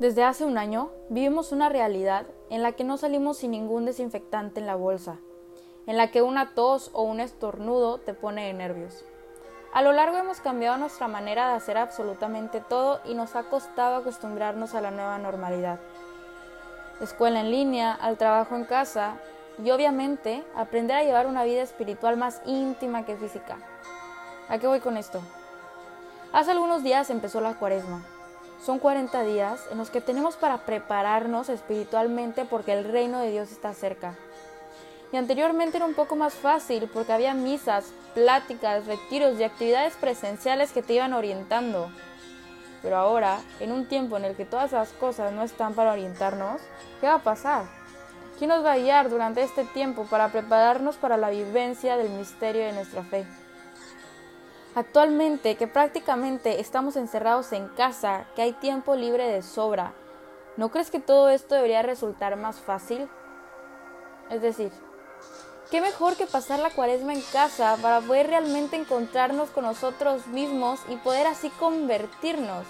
Desde hace un año vivimos una realidad en la que no salimos sin ningún desinfectante en la bolsa, en la que una tos o un estornudo te pone de nervios. A lo largo hemos cambiado nuestra manera de hacer absolutamente todo y nos ha costado acostumbrarnos a la nueva normalidad. Escuela en línea, al trabajo en casa y obviamente aprender a llevar una vida espiritual más íntima que física. ¿A qué voy con esto? Hace algunos días empezó la cuaresma son 40 días en los que tenemos para prepararnos espiritualmente porque el reino de Dios está cerca. Y anteriormente era un poco más fácil porque había misas, pláticas, retiros y actividades presenciales que te iban orientando. Pero ahora, en un tiempo en el que todas esas cosas no están para orientarnos, ¿qué va a pasar? ¿Quién nos va a guiar durante este tiempo para prepararnos para la vivencia del misterio de nuestra fe? Actualmente, que prácticamente estamos encerrados en casa, que hay tiempo libre de sobra, ¿no crees que todo esto debería resultar más fácil? Es decir, ¿qué mejor que pasar la cuaresma en casa para poder realmente encontrarnos con nosotros mismos y poder así convertirnos?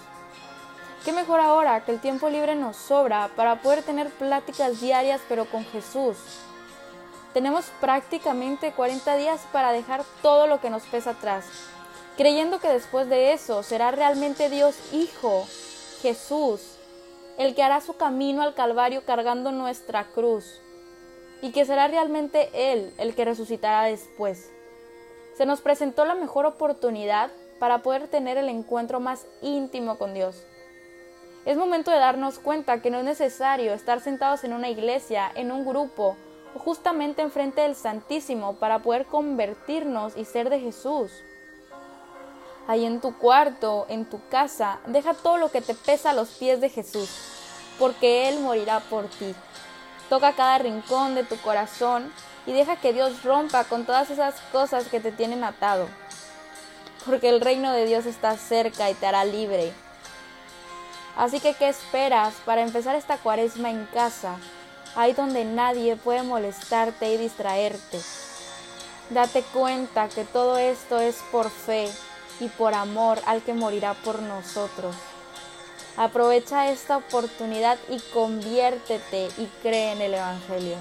¿Qué mejor ahora que el tiempo libre nos sobra para poder tener pláticas diarias pero con Jesús? Tenemos prácticamente 40 días para dejar todo lo que nos pesa atrás creyendo que después de eso será realmente Dios Hijo, Jesús, el que hará su camino al Calvario cargando nuestra cruz, y que será realmente Él el que resucitará después. Se nos presentó la mejor oportunidad para poder tener el encuentro más íntimo con Dios. Es momento de darnos cuenta que no es necesario estar sentados en una iglesia, en un grupo, o justamente enfrente del Santísimo para poder convertirnos y ser de Jesús ahí en tu cuarto, en tu casa, deja todo lo que te pesa a los pies de Jesús, porque Él morirá por ti. Toca cada rincón de tu corazón y deja que Dios rompa con todas esas cosas que te tienen atado, porque el reino de Dios está cerca y te hará libre. Así que, ¿qué esperas para empezar esta cuaresma en casa, ahí donde nadie puede molestarte y distraerte? Date cuenta que todo esto es por fe y por amor al que morirá por nosotros. Aprovecha esta oportunidad y conviértete y cree en el Evangelio.